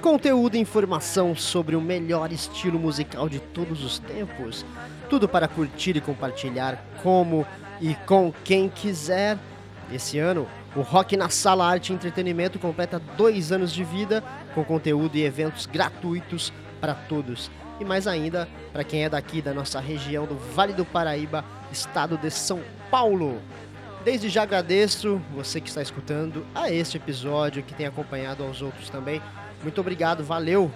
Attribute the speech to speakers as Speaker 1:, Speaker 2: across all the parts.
Speaker 1: conteúdo e informação sobre o melhor estilo musical de todos os tempos. Tudo para curtir e compartilhar como e com quem quiser. Esse ano, o Rock na Sala Arte e Entretenimento completa dois anos de vida com conteúdo e eventos gratuitos para todos. E mais ainda, para quem é daqui da nossa região do Vale do Paraíba, estado de São Paulo. Desde já agradeço você que está escutando a este episódio, que tem acompanhado aos outros também. Muito obrigado, valeu!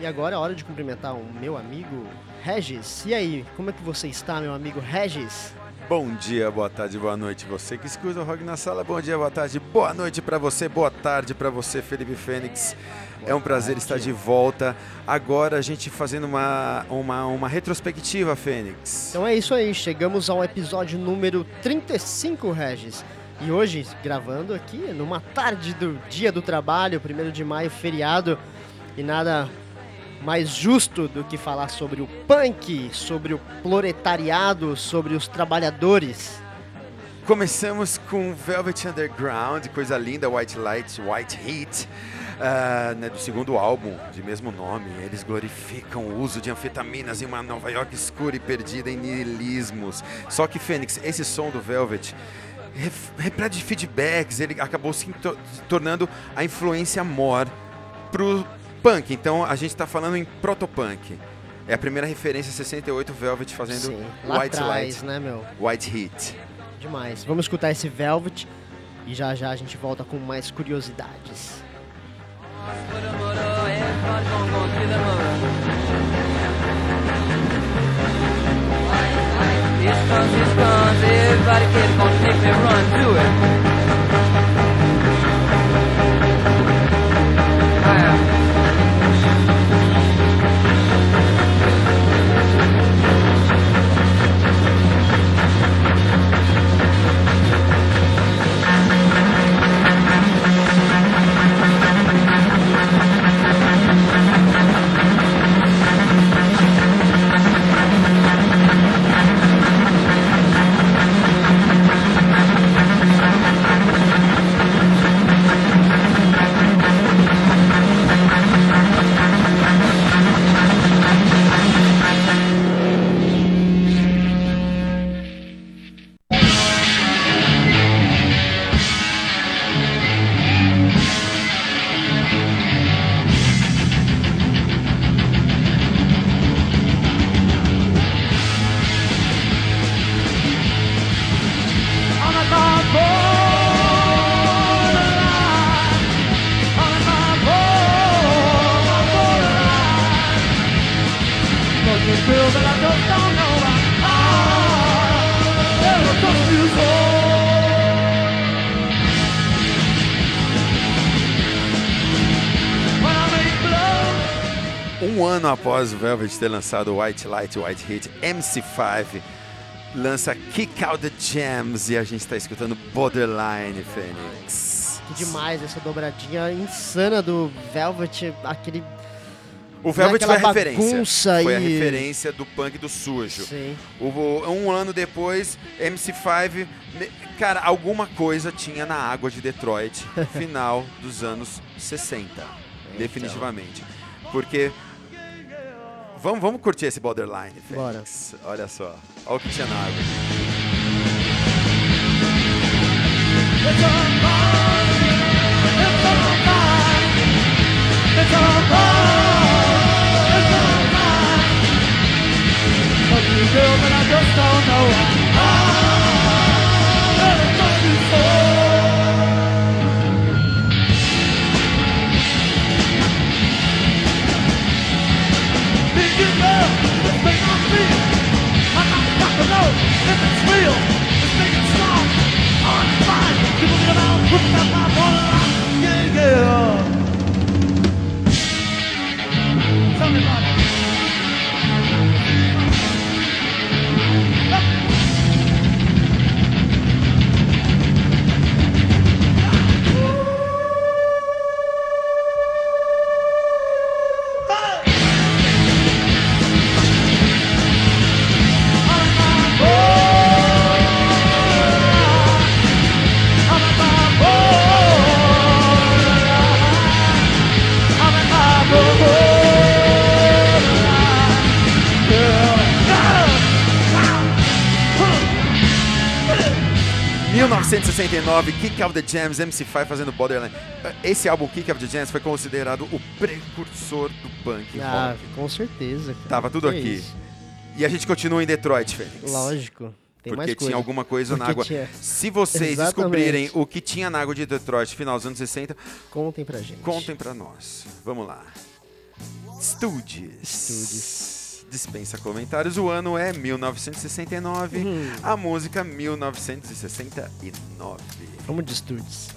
Speaker 1: E agora é hora de cumprimentar o meu amigo Regis. E aí, como é que você está, meu amigo Regis?
Speaker 2: Bom dia, boa tarde, boa noite. Você que escuta o Rock na Sala, bom dia, boa tarde, boa noite para você, boa tarde para você, Felipe Fênix. É um prazer estar de volta. Agora a gente fazendo uma, uma, uma retrospectiva, Fênix.
Speaker 1: Então é isso aí, chegamos ao episódio número 35, Regis. E hoje, gravando aqui, numa tarde do dia do trabalho, 1 de maio, feriado, e nada mais justo do que falar sobre o punk, sobre o proletariado, sobre os trabalhadores.
Speaker 2: Começamos com Velvet Underground, coisa linda, White Light, White Heat uh, né, do segundo álbum de mesmo nome. Eles glorificam o uso de anfetaminas em uma Nova York escura e perdida em nihilismos. Só que, Fênix, esse som do Velvet repleto de feedbacks, ele acabou se tornando a influência maior pro punk. Então a gente está falando em protopunk. É a primeira referência 68 Velvet fazendo
Speaker 1: Sim,
Speaker 2: White
Speaker 1: atrás,
Speaker 2: Light,
Speaker 1: né, meu?
Speaker 2: White Heat.
Speaker 1: Demais. Vamos escutar esse Velvet e já já a gente volta com mais curiosidades. Here comes, here comes, everybody kid gonna make me run to it.
Speaker 2: Ano após o Velvet ter lançado White Light, White Heat, MC5 lança Kick Out the Jams e a gente está escutando Borderline, Fênix.
Speaker 1: Que demais essa dobradinha insana do Velvet, aquele
Speaker 2: o Velvet foi a referência. Foi
Speaker 1: e...
Speaker 2: a referência do punk do sujo.
Speaker 1: Sim.
Speaker 2: Um ano depois, MC5, cara, alguma coisa tinha na água de Detroit, final dos anos 60. Então. Definitivamente. Porque Vamos, vamos curtir esse borderline, Fênix. Bora. Olha só. Olha o que tinha na água. It's all mine. It's all mine. It's all mine. 1969, Kick of the Jams, MC5 fazendo Borderline. Esse álbum, Kick of the Jams, foi considerado o precursor do punk
Speaker 1: Ah,
Speaker 2: rock.
Speaker 1: com certeza. cara.
Speaker 2: Tava tudo
Speaker 1: Que
Speaker 2: aqui.
Speaker 1: isso.
Speaker 2: E a gente continua em Detroit, Fênix.
Speaker 1: Lógico. Tem
Speaker 2: porque
Speaker 1: mais coisa.
Speaker 2: tinha alguma coisa na
Speaker 1: Porque
Speaker 2: água.
Speaker 1: tinha-
Speaker 2: Se vocês
Speaker 1: Exatamente.
Speaker 2: descobrirem o que tinha na água de Detroit no final dos anos 60,
Speaker 1: Contem pra gente.
Speaker 2: contem pra nós. Vamos lá. Stooges.
Speaker 1: Stooges.
Speaker 2: Dispensa comentários. O ano é 1969.
Speaker 1: Hum.
Speaker 2: A música 1969.
Speaker 1: Vamos de estúdios.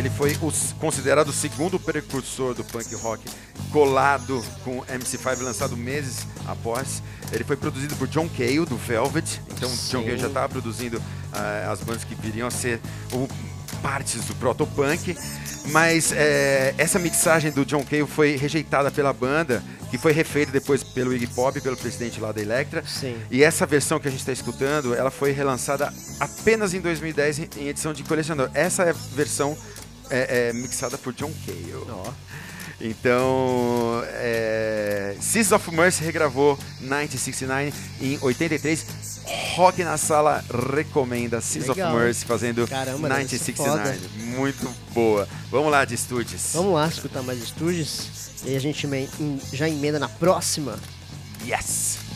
Speaker 2: Ele foi o considerado o segundo precursor do punk rock, colado com MC5, lançado meses após. Ele foi produzido por John Cale, do Velvet. Então, John
Speaker 1: Sim.
Speaker 2: Cale já estava produzindo ah, as bandas que viriam a ser o- partes do proto-punk. Mas eh, essa mixagem do John Cale foi rejeitada pela banda, que foi refeita depois pelo Iggy Pop, pelo presidente lá da Elektra.
Speaker 1: Sim.
Speaker 2: E essa versão que a gente está escutando, ela foi relançada apenas em 2010 em- em edição de colecionador. Essa é a versão é, é, mixada por John Cale.
Speaker 1: Ó.
Speaker 2: Então, é, Seas of Mercy regravou 1969 em 83. Rock na Sala recomenda Seas of. Mercy fazendo
Speaker 1: Caramba, deve ser
Speaker 2: 1969. Muito boa. Vamos lá, de estúdios.
Speaker 1: Vamos lá escutar mais estúdios. E a gente já emenda na próxima.
Speaker 2: Yes!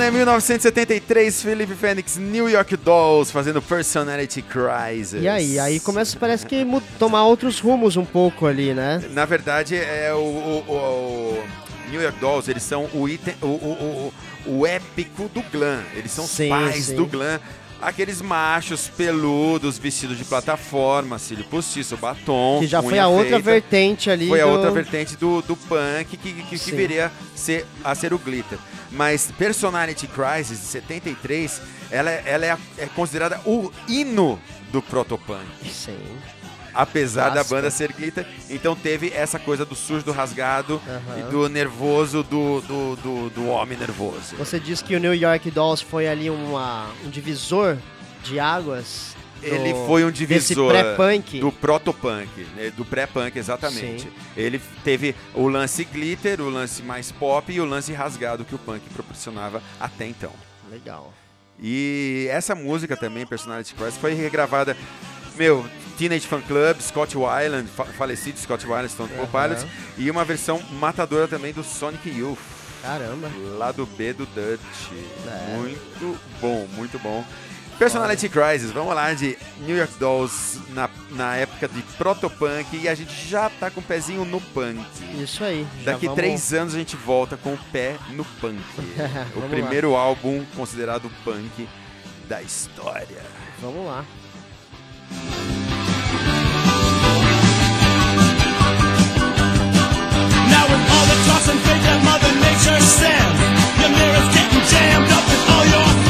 Speaker 2: É 1973, Felipe Fênix, New York Dolls, fazendo Personality Crisis.
Speaker 1: E aí? Aí começa, parece que tomar outros rumos um pouco ali, né?
Speaker 2: Na verdade, é o, o- o- o New York Dolls, eles são o, item, o, o, o, épico do glam. Eles são os
Speaker 1: Sim,
Speaker 2: pais
Speaker 1: sim.
Speaker 2: do glam. Aqueles machos peludos, vestidos de plataforma, cílio postiço, batom.
Speaker 1: Que já foi a outra
Speaker 2: feita.
Speaker 1: vertente ali.
Speaker 2: Foi a
Speaker 1: do-
Speaker 2: outra vertente do, do punk que, que, que viria ser, a ser o glitter. Mas Personality Crisis, de 73, ela, é- ela é, a- é considerada o hino do protopunk.
Speaker 1: Sim.
Speaker 2: Apesar da banda ser glitter, então teve essa coisa do sujo, do rasgado
Speaker 1: Aham.
Speaker 2: e do nervoso, do, do, do, do homem nervoso.
Speaker 1: Você disse que o New York Dolls foi ali uma, um divisor de águas.
Speaker 2: Ele
Speaker 1: do-
Speaker 2: foi um divisor
Speaker 1: pré-punk.
Speaker 2: do protopunk, né, do pré-punk exatamente.
Speaker 1: Sim.
Speaker 2: Ele teve o lance glitter, o lance mais pop e o lance rasgado que o punk proporcionava até então.
Speaker 1: Legal.
Speaker 2: E essa música também, Personality Crisis, foi regravada. Meu, Teenage Fan Club, Scott Weiland, fa falecido Scott Weiland, Stone Temple
Speaker 1: Aham.
Speaker 2: Pilots, e uma versão matadora também do Sonic Youth,
Speaker 1: Caramba.
Speaker 2: lá do B do Dutch.
Speaker 1: É.
Speaker 2: Muito bom, muito bom. Personality Crisis, vamos lá de New York Dolls na, na época de protopunk e a gente já tá com o pezinho no punk.
Speaker 1: Isso aí.
Speaker 2: Daqui
Speaker 1: vamos-
Speaker 2: três anos a gente volta com o pé no punk. o primeiro álbum considerado punk da história.
Speaker 1: Vamos lá.
Speaker 3: And fate that Mother Nature sends, your mirror's getting jammed up with all your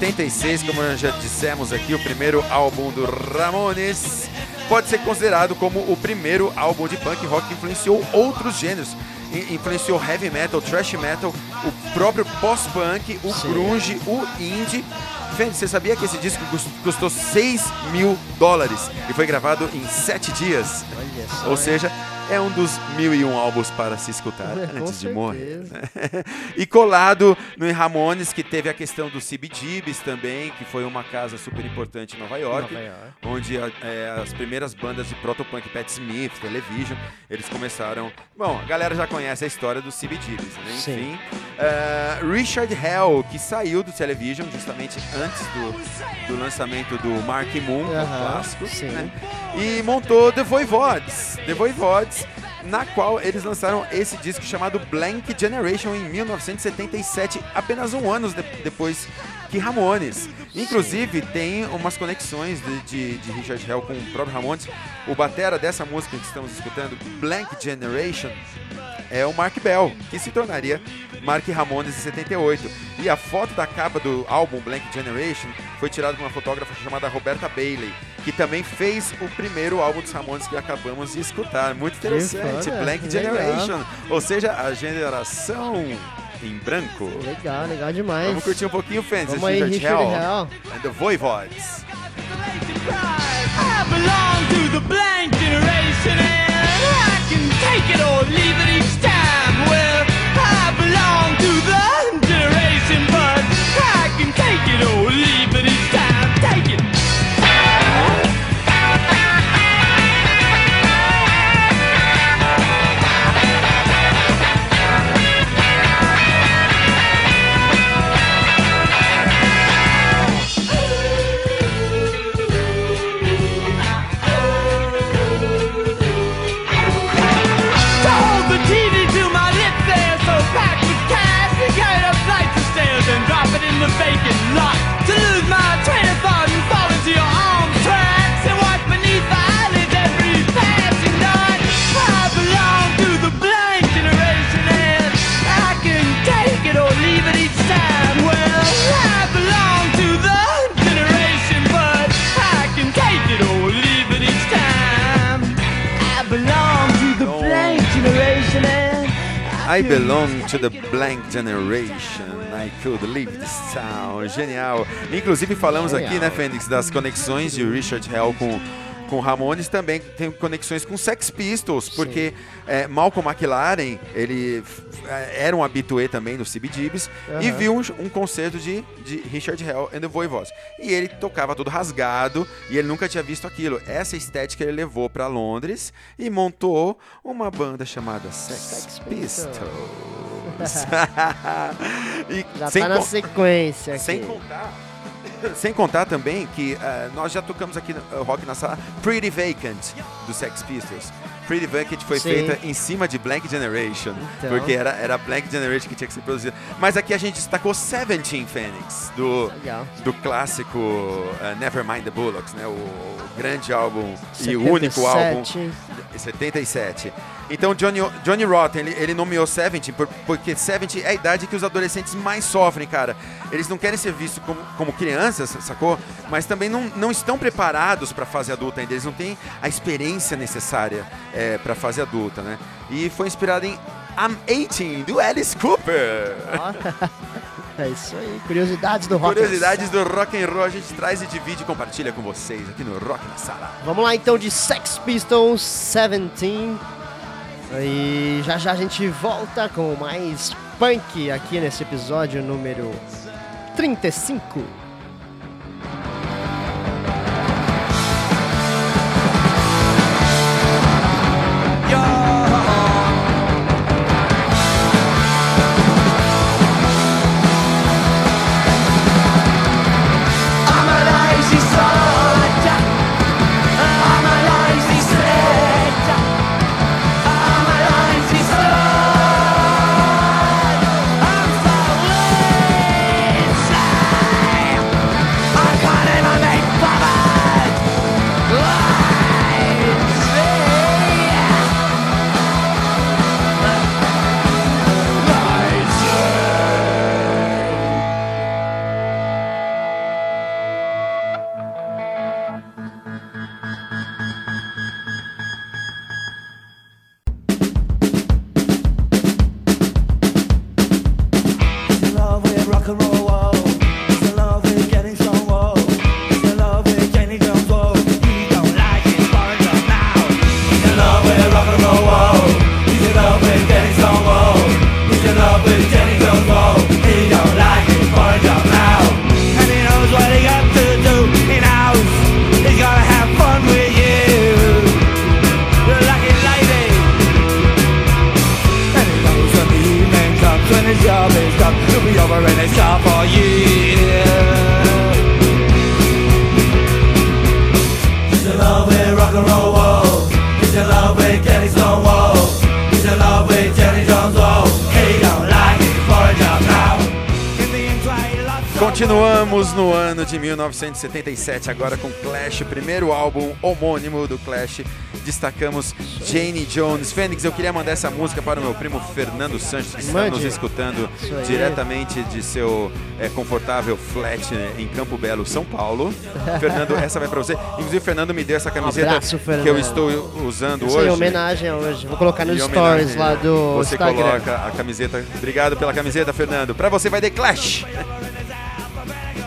Speaker 2: 1976, como nós já dissemos aqui, o primeiro álbum do Ramones pode ser considerado como o primeiro álbum de punk rock que influenciou outros gêneros. Influenciou heavy metal, thrash metal, o próprio pós-punk, o
Speaker 1: Sim.
Speaker 2: grunge, o indie. Fendi, você sabia que esse disco cus- custou 6 mil dólares e foi gravado em 7 dias?
Speaker 1: Olha só.
Speaker 2: Ou seja, é um dos mil e um álbuns para se escutar
Speaker 1: É,
Speaker 2: antes de morrer.
Speaker 1: certeza.
Speaker 2: e colado no Ramones, que teve a questão do CBGBs também, que foi uma casa super importante em Nova York,
Speaker 1: Nova York.
Speaker 2: onde é, as primeiras bandas de protopunk, Pat Smith, Television, eles começaram... Bom, a galera já conhece a história dos CBGBs, né? Enfim, é, Richard Hell, que saiu do Television justamente antes do, do lançamento do Mark Moon, o
Speaker 1: Aham,
Speaker 2: clássico, né? e montou The Voivodes, The Voivodes, na qual eles lançaram esse disco chamado Blank Generation em 1977, apenas um ano de- depois que Ramones. Inclusive, tem umas conexões de, de- de Richard Hell com o próprio Ramones. O batera dessa música que estamos escutando, Blank Generation, é o Mark Bell, que se tornaria Mark Ramones em 78. E a foto da capa do álbum Blank Generation foi tirada por uma fotógrafa chamada Roberta Bailey, que também fez o primeiro álbum dos Ramones que acabamos de escutar. Muito interessante,
Speaker 1: foda,
Speaker 2: Blank
Speaker 1: legal.
Speaker 2: Generation, ou seja, a geração em branco.
Speaker 1: Legal, legal demais.
Speaker 2: Vamos curtir um pouquinho, fans,
Speaker 1: Vamos aí,
Speaker 2: Richard Hell
Speaker 1: Hell.
Speaker 2: and the Voivodes.
Speaker 3: I belong to the blank generation and I can take it or leave it each time. I can take it or leave it
Speaker 2: I belong to the blank generation. I could leave this town. Genial. Inclusive falamos
Speaker 1: Genial.
Speaker 2: aqui, né, Fênix, das conexões de Richard Hell com com Ramones também tem conexões com Sex Pistols, porque é, Malcolm McLaren, ele é, era um habitué também do CBGBs e
Speaker 1: Aham.
Speaker 2: viu um, um concerto de, de Richard Hell and the Voivodes. E ele tocava todo rasgado e ele nunca tinha visto aquilo. Essa estética ele levou para Londres e montou uma banda chamada Sex,
Speaker 1: Sex
Speaker 2: Pistols. e
Speaker 1: Já
Speaker 2: sem
Speaker 1: tá na sequência aqui.
Speaker 2: sem contar. Sem contar também que eh, nós já tocamos aqui no eh, Rock na Sala Pretty Vacant do Sex Pistols. Pretty Vacant foi
Speaker 1: Sim.
Speaker 2: feita em cima de Blank Generation,
Speaker 1: Então.
Speaker 2: porque era, era Blank Generation que tinha que ser produzida. Mas aqui a gente destacou Seventeen Phoenix, do,
Speaker 1: Legal.
Speaker 2: do clássico eh, Nevermind the Bullocks, né? o, o grande álbum e o único álbum
Speaker 1: 77.
Speaker 2: Em 77. Então Johnny, Johnny Rotten, ele, ele nomeou 70 por- porque 70 é a idade que os adolescentes mais sofrem, cara. Eles não querem ser vistos como, como crianças, sacou? Mas também não, não estão preparados para a fase adulta ainda. Eles não têm a experiência necessária é, para a fase adulta, né? E foi inspirado em I'm 18, do Alice Cooper.
Speaker 1: É isso aí. Curiosidades do rock.
Speaker 2: Curiosidades do rock and roll a gente traz e divide e compartilha com vocês aqui no Rock na Sala.
Speaker 1: Vamos lá então de Sex Pistols 17. E já já a gente volta com mais punk aqui nesse episódio número 35.
Speaker 2: No ano de 1977, agora com Clash, o primeiro álbum homônimo do Clash. Destacamos Jane Jones. Fênix, eu queria mandar essa música para o meu primo Fernando Santos, que está nos escutando diretamente de seu é, confortável flat né, em Campo Belo, São Paulo. Fernando, essa vai para você. Inclusive, o Fernando me deu essa camiseta
Speaker 1: abraço,
Speaker 2: que eu estou usando hoje.
Speaker 1: em homenagem a hoje. Vou colocar nos stories lá do
Speaker 2: Você
Speaker 1: Instagram.
Speaker 2: coloca a camiseta. Obrigado pela camiseta, Fernando. Pra você vai The Clash.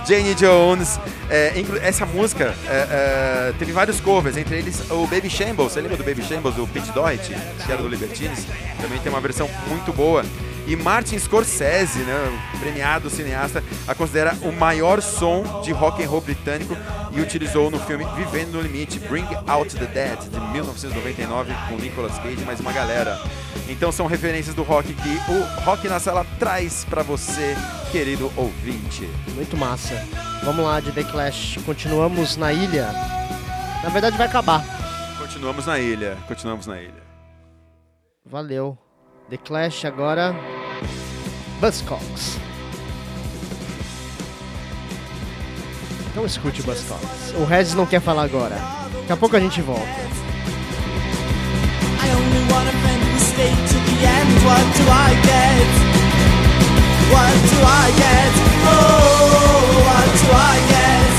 Speaker 2: Jane Jones. É, essa música é, é, teve vários covers, entre eles o Baby Shambles. Você lembra do Baby Shambles, do Pete Doherty, que era do Libertines? Também tem uma versão muito boa. E Martin Scorsese, né, premiado cineasta, a considera o maior som de rock and roll britânico e utilizou no filme Vivendo no Limite, Bring Out the Dead, de 1999, com Nicolas Cage e mais uma galera. Então são referências do rock que o Rock na Sala traz pra você, querido ouvinte.
Speaker 1: Muito massa. Vamos lá de The Clash. Continuamos na ilha. Na verdade vai acabar.
Speaker 2: Continuamos na ilha, continuamos na ilha.
Speaker 1: Valeu. The Clash agora. Buzzcocks. Então escute o Buzzcocks. O Regis não quer falar agora. Daqui a pouco a gente volta.
Speaker 4: I only want a friend getting to the end, what do I get? What do I get? Oh, what do I get?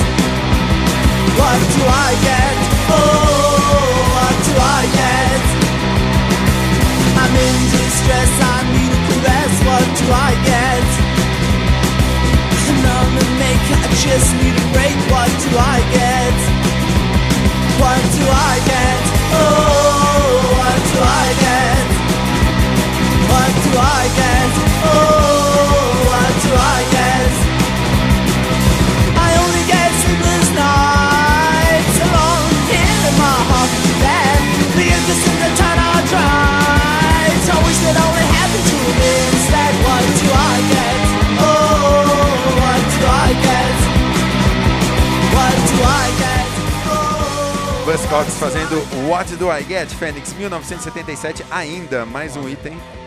Speaker 4: What do I get? Oh, what do I get? I'm in distress, I need a caress, what do I get? None to make, I just need a break, what do I get? What do I get? Oh. Oh, I? I my bed. The I wish that to. What do I? Oh, what do I? What do I? Oh.
Speaker 2: Fazendo What Do I Get? Fênix, 1977, ainda mais um item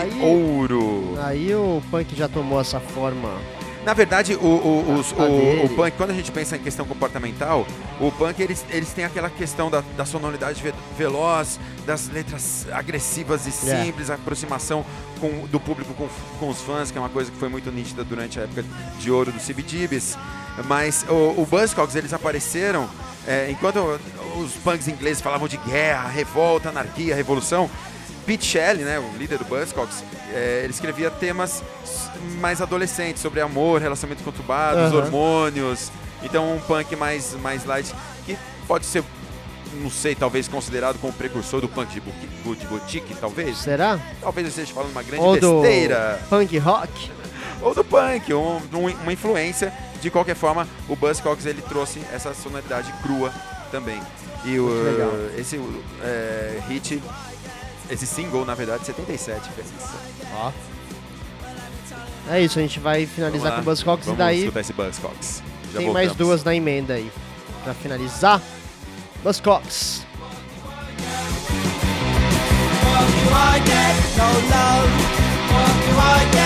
Speaker 2: de ouro.
Speaker 1: Aí o punk já tomou essa forma.
Speaker 2: Na verdade, o, o, os- o- o punk, quando a gente pensa em questão comportamental, o punk eles, eles têm aquela questão da, da sonoridade ve- veloz, das letras agressivas e
Speaker 1: É.
Speaker 2: simples, a aproximação com- do público com, com os fãs, que é uma coisa que foi muito nítida durante a época de ouro do CBGBs. Mas o, o Buzzcocks, eles apareceram é, enquanto os punks ingleses falavam de guerra, revolta, anarquia, revolução. Pete Shelley, né, o líder do Buzzcocks, é, ele escrevia temas mais adolescentes, sobre amor, relacionamentos conturbados,
Speaker 1: Aham.
Speaker 2: hormônios. Então um punk mais, mais light, que pode ser, não sei, talvez considerado como precursor do punk de, bu- de boutique, talvez.
Speaker 1: Será?
Speaker 2: Talvez eu esteja falando uma grande
Speaker 1: Ou do
Speaker 2: besteira.
Speaker 1: punk rock?
Speaker 2: Ou do punk, um- uma influência. De qualquer forma, o Buzzcocks ele trouxe essa sonoridade crua também. E o, esse é, hit, esse single, na verdade, 77, Fênix.
Speaker 1: Ó. É isso, a gente vai finalizar com o Buzzcocks e
Speaker 2: Vamos
Speaker 1: daí
Speaker 2: escutar esse Buzzcocks. Já
Speaker 1: tem mais
Speaker 2: voltamos.
Speaker 1: duas na emenda aí. Pra finalizar, Buzzcocks.
Speaker 4: What do I get? No love. What do I get?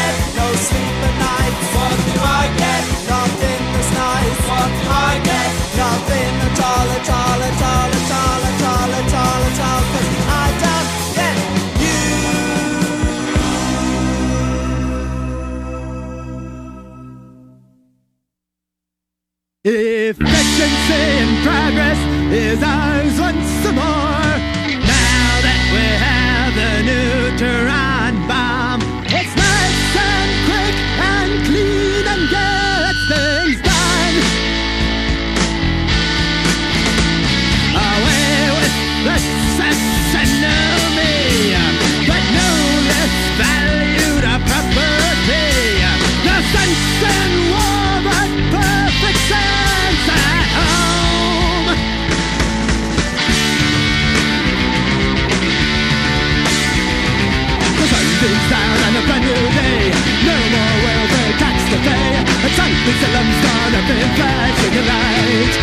Speaker 5: New day. No more welfare tax to pay. A Sunday salon's gonna be flashing a light.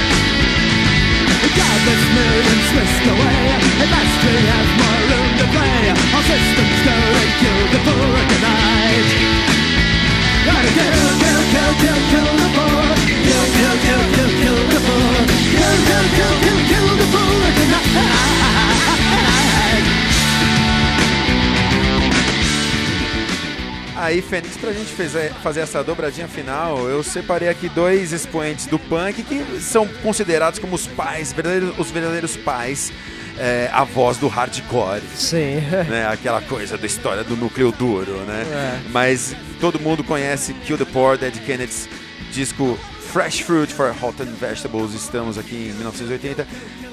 Speaker 5: The godless millions whisked away. At last we have more room to play. Our systems and kill the poor tonight. Gotta kill, kill, kill, kill, kill the poor. Kill, kill, kill, kill, kill the poor. Kill, kill, kill, kill, kill the poor tonight.
Speaker 2: Aí, Fênix, pra gente fazer, fazer essa dobradinha final, eu separei aqui dois expoentes do punk que são considerados como os pais, verdadeiros, os verdadeiros pais, é, a voz do hardcore.
Speaker 1: Sim.
Speaker 2: né, aquela coisa da história do núcleo duro, né?
Speaker 1: É.
Speaker 2: Mas todo mundo conhece Kill the Poor, Dead Kennedys, disco Fresh Fruit for Hot and Vegetables, estamos aqui em 1980.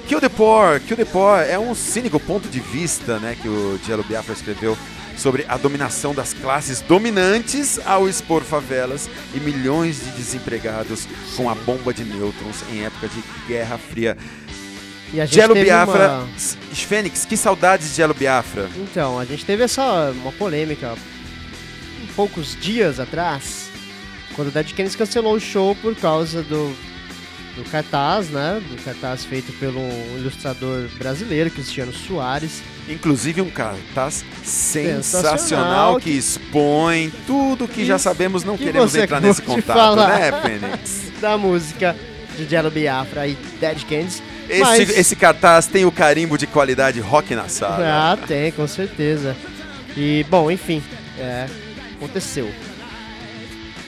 Speaker 2: Kill the Poor, Kill the Poor é um cínico ponto de vista, né, que o Jello Biafra escreveu sobre a dominação das classes dominantes ao expor favelas e milhões de desempregados com a bomba de nêutrons em época de Guerra Fria.
Speaker 1: Teve
Speaker 2: Biafra,
Speaker 1: uma-
Speaker 2: Fênix, que saudades de Jello Biafra.
Speaker 1: Então, a gente teve essa uma polêmica poucos dias atrás, quando o Dead Kennedys cancelou o show por causa do, do cartaz, né? Do cartaz feito pelo ilustrador brasileiro, Cristiano Soares.
Speaker 2: Inclusive um cartaz sensacional,
Speaker 1: Sensacional,
Speaker 2: que expõe tudo que já sabemos, não
Speaker 1: que
Speaker 2: queremos entrar nesse contato, né, Fênix?
Speaker 1: da música de Jello Biafra e Dead Kennedys.
Speaker 2: Esse,
Speaker 1: Mas-
Speaker 2: esse cartaz tem o carimbo de qualidade rock na sala.
Speaker 1: Ah, tem, com certeza. E, bom, enfim, é, aconteceu.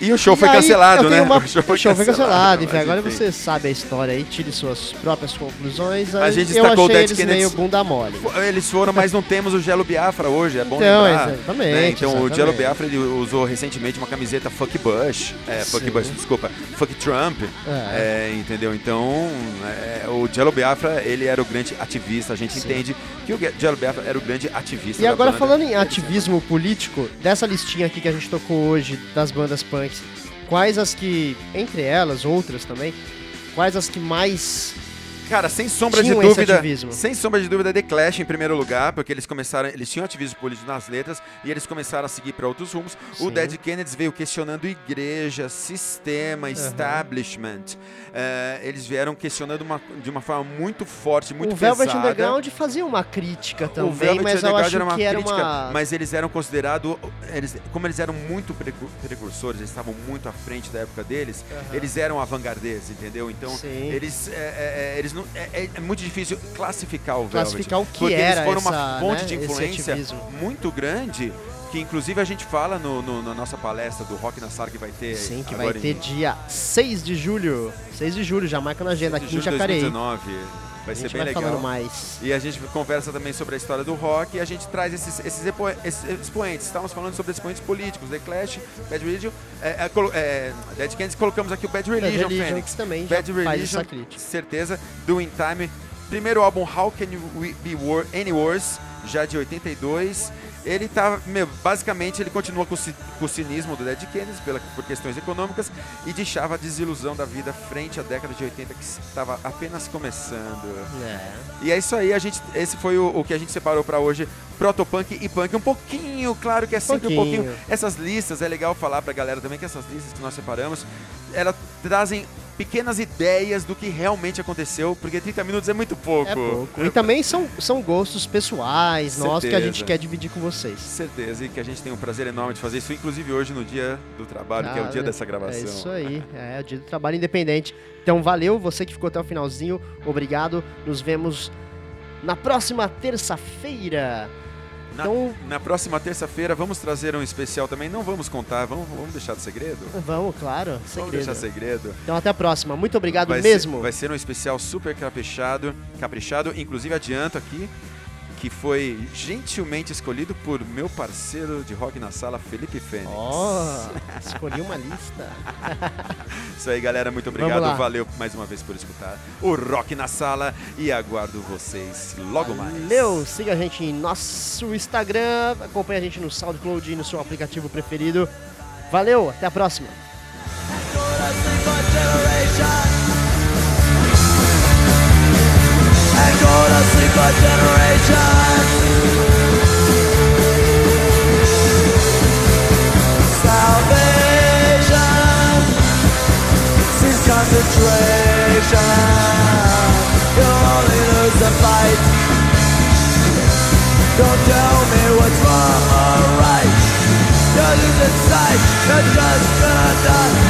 Speaker 2: E o show
Speaker 1: E
Speaker 2: foi cancelado, né?
Speaker 1: uma-
Speaker 2: O show foi
Speaker 1: o show foi cancelado. Enfim, agora
Speaker 2: enfim.
Speaker 1: você sabe a história aí, tire suas próprias conclusões.
Speaker 2: A gente
Speaker 1: eu
Speaker 2: destacou o
Speaker 1: achei
Speaker 2: Dead
Speaker 1: eles
Speaker 2: Kennedys.
Speaker 1: meio bunda mole.
Speaker 2: Eles foram, mas não temos o Gelo Biafra hoje, é bom
Speaker 1: Então,
Speaker 2: lembrar.
Speaker 1: exatamente,
Speaker 2: né? Então o
Speaker 1: exatamente.
Speaker 2: Gelo Biafra ele usou recentemente uma camiseta Fuck Bush, é, Fuck. Bush, desculpa, Fuck Trump,
Speaker 1: É.
Speaker 2: é, entendeu? Então é, o Gelo Biafra ele era o grande ativista, a gente
Speaker 1: Sim.
Speaker 2: entende que o Gelo Biafra era o grande ativista.
Speaker 1: E agora
Speaker 2: banda.
Speaker 1: falando em ativismo político, dessa listinha aqui que a gente tocou hoje das bandas quais as que, entre elas, outras também, quais as que mais
Speaker 2: Cara, sem sombra de
Speaker 1: tinham esse
Speaker 2: dúvida, sem sombra de dúvida, The Clash em primeiro lugar, porque eles começaram, eles tinham ativismo político nas letras e eles começaram a seguir para outros rumos. O
Speaker 1: Sim.
Speaker 2: Dead Kennedys veio questionando igreja, sistema, establishment. É, eles vieram questionando uma, de uma forma muito forte, muito
Speaker 1: o Velvet
Speaker 2: pesada.
Speaker 1: Underground fazia uma crítica
Speaker 2: o
Speaker 1: também,
Speaker 2: Velvet
Speaker 1: mas eu
Speaker 2: Underground
Speaker 1: acho
Speaker 2: era uma
Speaker 1: que era
Speaker 2: crítica,
Speaker 1: uma...
Speaker 2: mas eles eram considerados, eles, como eles eram muito precu- precursores, eles estavam muito à frente da época deles, eles eram avant-gardistas, entendeu? Então
Speaker 1: Sim.
Speaker 2: eles, é, é, é, eles não, é, é- é muito difícil classificar o
Speaker 1: Classificar
Speaker 2: Velvet,
Speaker 1: o que
Speaker 2: porque
Speaker 1: era
Speaker 2: eles foram uma
Speaker 1: essa,
Speaker 2: fonte
Speaker 1: né,
Speaker 2: de influência muito grande. Que inclusive a gente fala no, no- na nossa palestra do Rock na Sala que vai ter.
Speaker 1: Sim, que vai ter
Speaker 2: em
Speaker 1: dia 6 de julho. 6 de julho, já marca na agenda,
Speaker 2: 6
Speaker 1: aqui
Speaker 2: de
Speaker 1: em Jacareí.
Speaker 2: 2019. Vai ser bem
Speaker 1: vai
Speaker 2: legal.
Speaker 1: mais.
Speaker 2: E a gente conversa também sobre a história do rock e a gente traz esses, esses, esses expoentes. Estávamos falando sobre expoentes políticos, The Clash, Bad Religion, é, é, é, Dead Kennedys, colocamos aqui o Bad
Speaker 1: Bad
Speaker 2: Religion,
Speaker 1: Religion,
Speaker 2: Fênix.
Speaker 1: também
Speaker 2: Bad Religion, certeza, Doing Time. Primeiro álbum, How Can We Be Wor Any Worse, já de 82. Ele tá, meu, basicamente ele continua com com o cinismo do Dead Kennedys pela, por questões econômicas e deixava a desilusão da vida frente à década de 80 que estava apenas começando.
Speaker 1: É.
Speaker 2: E é isso aí, a gente, esse foi o, o que a gente separou pra hoje, protopunk e punk. Um pouquinho, claro que é sempre um
Speaker 1: Pouquinho.
Speaker 2: pouquinho. Essas listas, é legal falar pra galera também que essas listas que nós separamos, elas trazem pequenas ideias do que realmente aconteceu, porque 30 minutos é muito pouco.
Speaker 1: É pouco. E também são, são gostos pessoais, nossos, que a
Speaker 2: Certeza.
Speaker 1: gente quer dividir com vocês.
Speaker 2: Certeza, e que a gente tem um prazer enorme de fazer isso, inclusive hoje no dia do trabalho, que é o
Speaker 1: Ah,
Speaker 2: dia
Speaker 1: né?
Speaker 2: dessa gravação.
Speaker 1: É isso aí, é o dia do trabalho independente. Então valeu, você que ficou até o finalzinho, obrigado. Nos vemos na próxima terça-feira.
Speaker 2: Na,
Speaker 1: Então
Speaker 2: na próxima terça-feira vamos trazer um especial tambem, não vamos contar, vamos, vamos deixar de segredo?
Speaker 1: vamos, claro,
Speaker 2: Vamos
Speaker 1: segredo.
Speaker 2: deixar segredo.
Speaker 1: Então até a próxima. Muito obrigado
Speaker 2: vai
Speaker 1: mesmo.
Speaker 2: Ser, vai ser um especial super caprichado, caprichado. Inclusive adianto aqui que foi gentilmente escolhido por meu parceiro de rock na sala, Felipe Fênix.
Speaker 1: Ó, escolhi uma lista.
Speaker 2: Isso aí, galera. Muito obrigado. Valeu mais uma vez por escutar o Rock na Sala e aguardo vocês logo mais.
Speaker 1: Valeu, siga a gente em nosso Instagram, acompanhe a gente no SoundCloud e no seu aplicativo preferido. Valeu, até a próxima.
Speaker 4: And go to sleep for generations. Salvation sees concentration. You'll only lose the fight. Don't tell me what's wrong or right. You're losing sight. You're just gonna die.